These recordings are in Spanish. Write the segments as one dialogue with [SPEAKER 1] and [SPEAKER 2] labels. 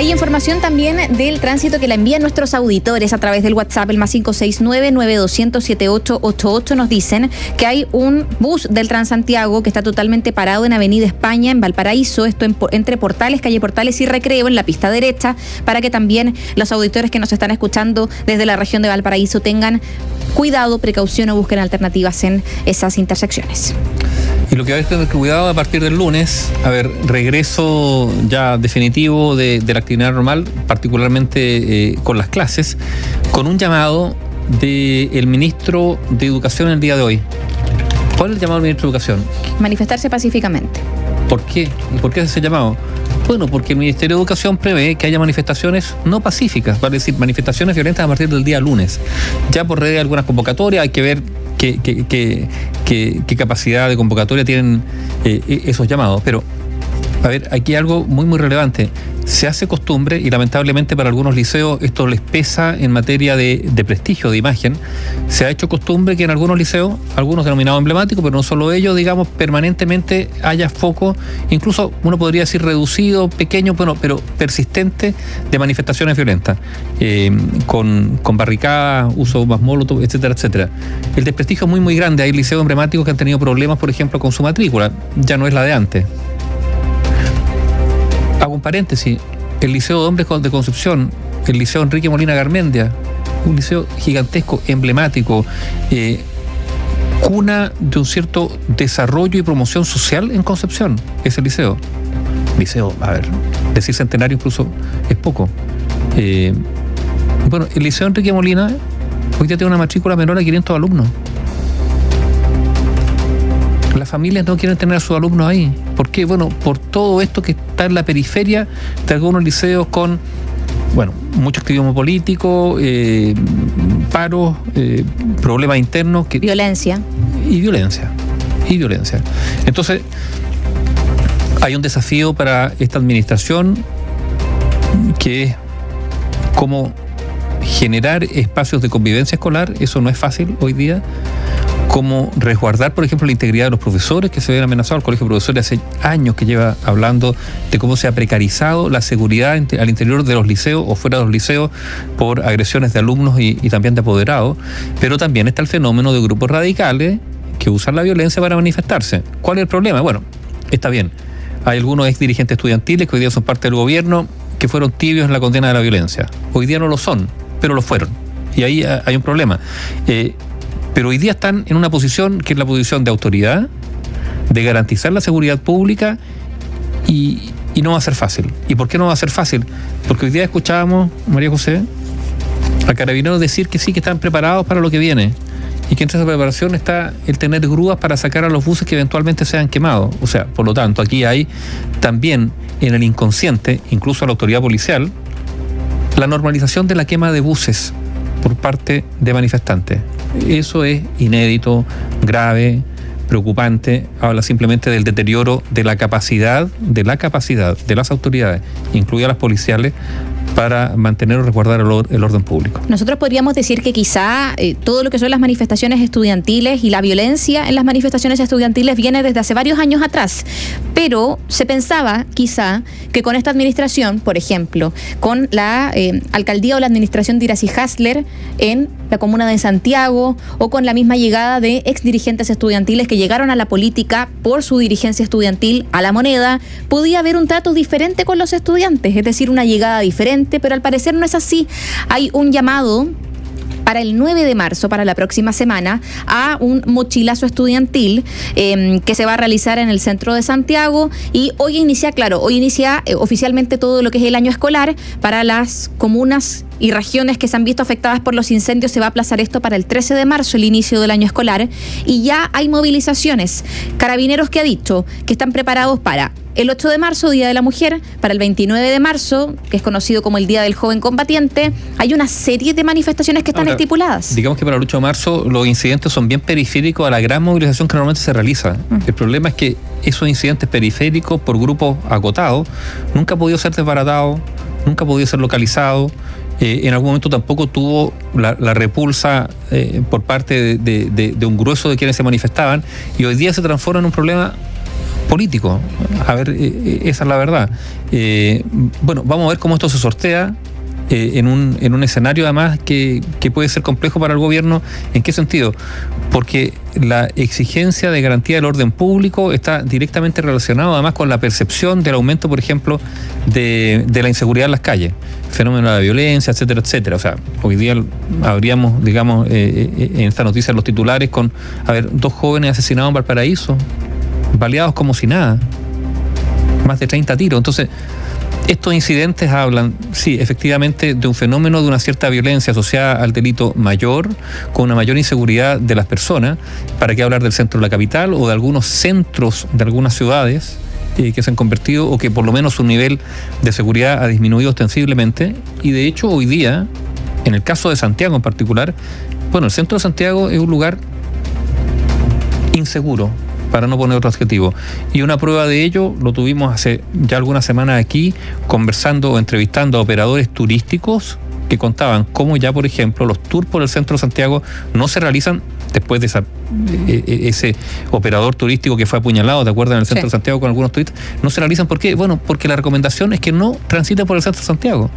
[SPEAKER 1] Hay información también del tránsito que la envían nuestros auditores a través del WhatsApp, el más 569-9200-7888. Nos dicen que hay un bus del Transantiago que está totalmente parado en Avenida España, en Valparaíso, esto entre Portales, calle Portales y Recreo, en la pista derecha, para que también los auditores que nos están escuchando desde la región de Valparaíso tengan cuidado, precaución o busquen alternativas en esas intersecciones.
[SPEAKER 2] Y lo que hay que tener cuidado a partir del lunes, a ver, regreso ya definitivo de, la actividad normal, particularmente eh, con las clases, con un llamado del ministro de Educación el día de hoy. ¿Cuál es el llamado del ministro de Educación?
[SPEAKER 1] Manifestarse pacíficamente.
[SPEAKER 2] ¿Por qué? ¿Y por qué ese llamado? Bueno, porque el Ministerio de Educación prevé que haya manifestaciones no pacíficas, vale decir, manifestaciones violentas a partir del día lunes. Ya por red de algunas convocatorias, hay que ver qué, qué, capacidad de convocatoria tienen eh, e-, esos llamados. Pero, a ver, aquí hay algo muy, muy relevante se hace costumbre, y lamentablemente para algunos liceos esto les pesa en materia de, prestigio, de imagen, se ha hecho costumbre que en algunos liceos, algunos denominados emblemáticos, pero no solo ellos, digamos, permanentemente haya foco, incluso uno podría decir reducido, pequeño, bueno, pero persistente de manifestaciones violentas, eh, con, con barricadas, uso más molotov, etcétera, etcétera. El desprestigio es muy, muy grande. Hay liceos emblemáticos que han tenido problemas, por ejemplo, con su matrícula, ya no es la de antes paréntesis, el Liceo de Hombres de Concepción, el Liceo Enrique Molina Garmendia, un liceo gigantesco, emblemático, eh, cuna de un cierto desarrollo y promoción social en Concepción, ese liceo. Liceo, a ver, decir centenario incluso es poco. Eh, bueno, el Liceo Enrique Molina hoy día tiene una matrícula menor a 500 alumnos las familias no quieren tener a sus alumnos ahí. ¿Por qué? Bueno, por todo esto que está en la periferia de algunos liceos con, bueno, mucho activismo político, eh, paros, eh, problemas internos. Que,
[SPEAKER 1] violencia.
[SPEAKER 2] Y violencia. Y violencia. Entonces, hay un desafío para esta administración que es cómo generar espacios de convivencia escolar, eso no es fácil hoy día, cómo resguardar, por ejemplo, la integridad de los profesores que se ven amenazados. El Colegio de Profesores hace años que lleva hablando de cómo se ha precarizado la seguridad al interior de los liceos o fuera de los liceos por agresiones de alumnos y, también de apoderados. Pero también está el fenómeno de grupos radicales que usan la violencia para manifestarse. ¿Cuál es el problema? Bueno, está bien. Hay algunos ex dirigentes estudiantiles que hoy día son parte del gobierno que fueron tibios en la condena de la violencia. Hoy día no lo son, pero lo fueron. Y ahí hay un problema. Eh, pero hoy día están en una posición que es la posición de autoridad, de garantizar la seguridad pública y, no va a ser fácil. ¿Y por qué no va a ser fácil? Porque hoy día escuchábamos, María José, a carabineros decir que sí, que están preparados para lo que viene y que entre esa preparación está el tener grúas para sacar a los buses que eventualmente sean quemados. O sea, por lo tanto, aquí hay también en el inconsciente, incluso a la autoridad policial, la normalización de la quema de buses por parte de manifestantes. Eso es inédito, grave, preocupante, habla simplemente del deterioro de la capacidad, de la capacidad de las autoridades, incluidas las policiales, para mantener o resguardar el, orden público.
[SPEAKER 1] Nosotros podríamos decir que quizá eh, todo lo que son las manifestaciones estudiantiles y la violencia en las manifestaciones estudiantiles viene desde hace varios años atrás, pero se pensaba quizá que con esta administración, por ejemplo, con la eh, alcaldía o la administración de Iracy Hasler en la comuna de Santiago o con la misma llegada de ex dirigentes estudiantiles que llegaron a la política por su dirigencia estudiantil a la moneda, podía haber un trato diferente con los estudiantes, es decir, una llegada diferente pero al parecer no es así. Hay un llamado para el 9 de marzo, para la próxima semana, a un mochilazo estudiantil em, que se va a realizar en el centro de Santiago y hoy inicia, claro, hoy inicia eh, oficialmente todo lo que es el año escolar para las comunas y regiones que se han visto afectadas por los incendios. Se va a aplazar esto para el 13 de marzo, el inicio del año escolar, y ya hay movilizaciones. Carabineros que ha dicho que están preparados para el 8 de marzo, Día de la Mujer, para el 29 de marzo, que es conocido como el Día del Joven Combatiente, hay una serie de manifestaciones que están estipuladas.
[SPEAKER 2] Digamos que para el 8 de marzo los incidentes son bien periféricos a la gran movilización que normalmente se realiza. Mm. El problema es que esos incidentes periféricos por grupos acotados nunca han podido ser desbaratados, nunca han podido ser localizados. Eh, en algún momento tampoco tuvo la, repulsa eh, por parte de, de un grueso de quienes se manifestaban y hoy día se transforma en un problema político. A ver, esa es la verdad. bueno, vamos a ver cómo esto se sortea. Eh, en, un, en un escenario además que, que puede ser complejo para el gobierno. ¿En qué sentido? Porque la exigencia de garantía del orden público está directamente relacionado además con la percepción del aumento, por ejemplo, de, de la inseguridad en las calles, fenómeno de la violencia, etcétera, etcétera. O sea, hoy día habríamos, digamos, eh, eh, en esta noticia los titulares con, a ver, dos jóvenes asesinados en Valparaíso, baleados como si nada, más de 30 tiros. Entonces, estos incidentes hablan, sí, efectivamente, de un fenómeno de una cierta violencia asociada al delito mayor, con una mayor inseguridad de las personas. ¿Para qué hablar del centro de la capital o de algunos centros de algunas ciudades? Eh, que se han convertido o que por lo menos su nivel de seguridad ha disminuido ostensiblemente. Y de hecho hoy día, en el caso de Santiago en particular, bueno, el centro de Santiago es un lugar inseguro, para no poner otro adjetivo. Y una prueba de ello lo tuvimos hace ya algunas semanas aquí, conversando o entrevistando a operadores turísticos que contaban cómo ya, por ejemplo, los tours por el centro de Santiago no se realizan después de esa, e, e, ese operador turístico que fue apuñalado, ¿te acuerdas? En el centro de Santiago con algunos turistas, no se realizan. ¿Por qué? Bueno, porque la recomendación es que no transiten por el centro de Santiago.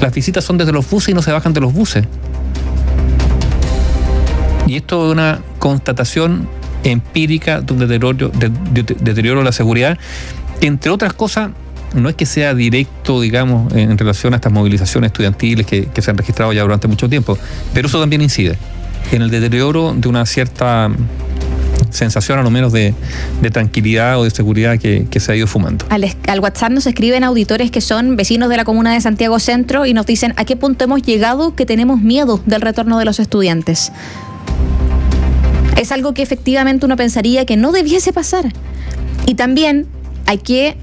[SPEAKER 2] Las visitas son desde los buses y no se bajan de los buses. Y esto es una constatación empírica de un deterioro de, deterioro de la seguridad. Entre otras cosas, no es que sea directo, digamos, en relación a estas movilizaciones estudiantiles que, se han registrado ya durante mucho tiempo, pero eso también incide en el deterioro de una cierta sensación a lo menos de, tranquilidad o de seguridad que, se ha ido fumando.
[SPEAKER 1] Al, al, WhatsApp nos escriben auditores que son vecinos de la comuna de Santiago Centro y nos dicen a qué punto hemos llegado que tenemos miedo del retorno de los estudiantes es algo que efectivamente uno pensaría que no debiese pasar. Y también hay que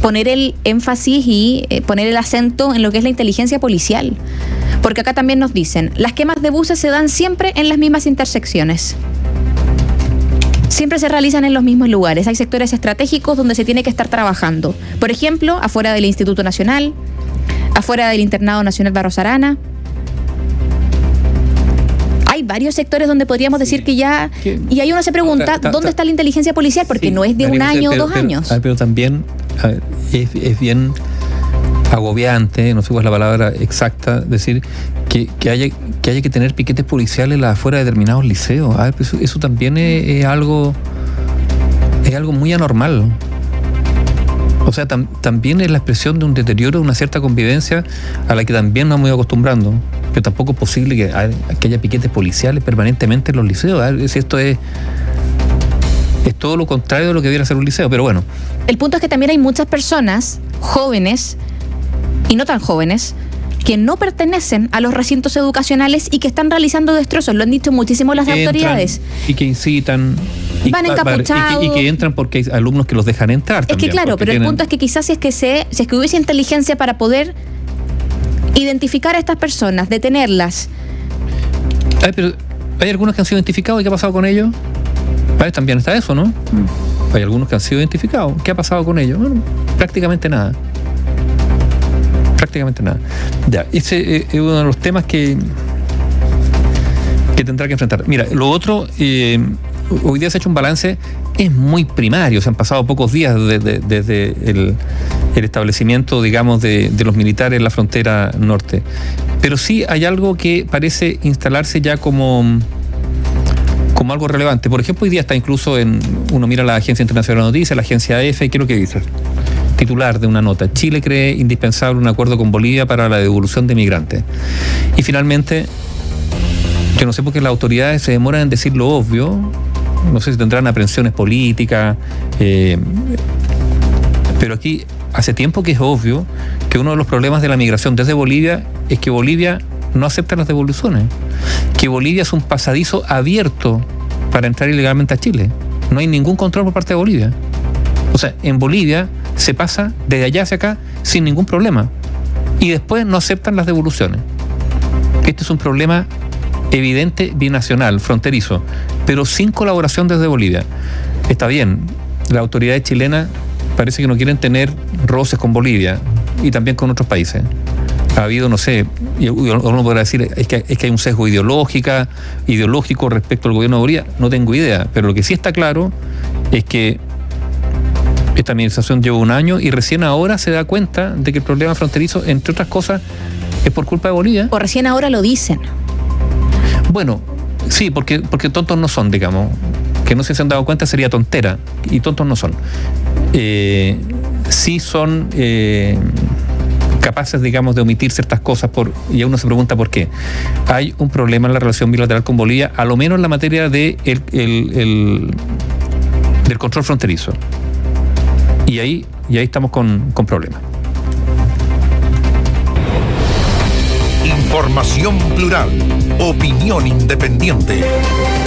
[SPEAKER 1] poner el énfasis y eh, poner el acento en lo que es la inteligencia policial. Porque acá también nos dicen, las quemas de buses se dan siempre en las mismas intersecciones. Siempre se realizan en los mismos lugares. Hay sectores estratégicos donde se tiene que estar trabajando. Por ejemplo, afuera del Instituto Nacional, afuera del Internado Nacional Barros Arana, varios sectores donde podríamos decir que ya... Y ahí uno se pregunta, ¿dónde está la inteligencia policial? Porque no es de un año o dos años.
[SPEAKER 2] Pero también es, bien agobiante, no sé cuál es la palabra exacta, decir que, que, haya, que haya que tener piquetes policiales afuera de determinados liceos. Pues eso, también es, algo es algo muy anormal. O sea, también es la expresión de un deterioro de una cierta convivencia a la que también nos hemos ido acostumbrando pero tampoco es posible que, haya piquetes policiales permanentemente en los liceos. Si esto es es todo lo contrario de lo que debiera ser un liceo, pero bueno.
[SPEAKER 1] El punto es que también hay muchas personas jóvenes y no tan jóvenes que no pertenecen a los recintos educacionales y que están realizando destrozos. Lo han dicho muchísimo las autoridades.
[SPEAKER 2] Y que incitan.
[SPEAKER 1] Van encapuchados.
[SPEAKER 2] Y, que entran porque hay alumnos que los dejan entrar.
[SPEAKER 1] Es que claro, pero el punto es que quizás si es que, se, si es que hubiese inteligencia para poder identificar a estas personas, detenerlas.
[SPEAKER 2] pero hay algunos que han sido identificados y qué ha pasado con ellos. también está eso, ¿no? Mm. Hay algunos que han sido identificados. ¿Qué ha pasado con ellos? Bueno, prácticamente nada. Prácticamente nada. Ya, ese eh, es uno de los temas que, que tendrá que enfrentar. Mira, lo otro, eh, hoy día se ha hecho un balance, es muy primario, se han pasado pocos días desde, el, establecimiento, digamos, de, los militares en la frontera norte. Pero sí hay algo que parece instalarse ya como, como algo relevante. Por ejemplo, hoy día está incluso en, uno mira la Agencia Internacional de Noticias, la Agencia EFE, ¿qué es lo que dice? Titular de una nota. Chile cree indispensable un acuerdo con Bolivia para la devolución de migrantes. Y finalmente, yo no sé por qué las autoridades se demoran en decir lo obvio, no sé si tendrán aprensiones políticas, eh, pero aquí hace tiempo que es obvio que uno de los problemas de la migración desde Bolivia es que Bolivia no acepta las devoluciones, que Bolivia es un pasadizo abierto para entrar ilegalmente a Chile. No hay ningún control por parte de Bolivia. O sea, en Bolivia se pasa desde allá hacia acá sin ningún problema. Y después no aceptan las devoluciones. Este es un problema evidente binacional, fronterizo, pero sin colaboración desde Bolivia. Está bien, las autoridades chilenas parece que no quieren tener roces con Bolivia y también con otros países. Ha habido, no sé, uno podrá decir, es que, es que hay un sesgo ideológica, ideológico respecto al gobierno de Bolivia, no tengo idea, pero lo que sí está claro es que esta administración lleva un año y recién ahora se da cuenta de que el problema fronterizo, entre otras cosas, es por culpa de Bolivia.
[SPEAKER 1] O recién ahora lo dicen.
[SPEAKER 2] Bueno, sí, porque, porque tontos no son, digamos. Que no se han dado cuenta sería tontera, y tontos no son. Eh, sí son eh, capaces, digamos, de omitir ciertas cosas por, y uno se pregunta por qué. Hay un problema en la relación bilateral con Bolivia, a lo menos en la materia de el, el, del control fronterizo. Y ahí, y ahí estamos con, con problemas.
[SPEAKER 3] Información plural, opinión independiente.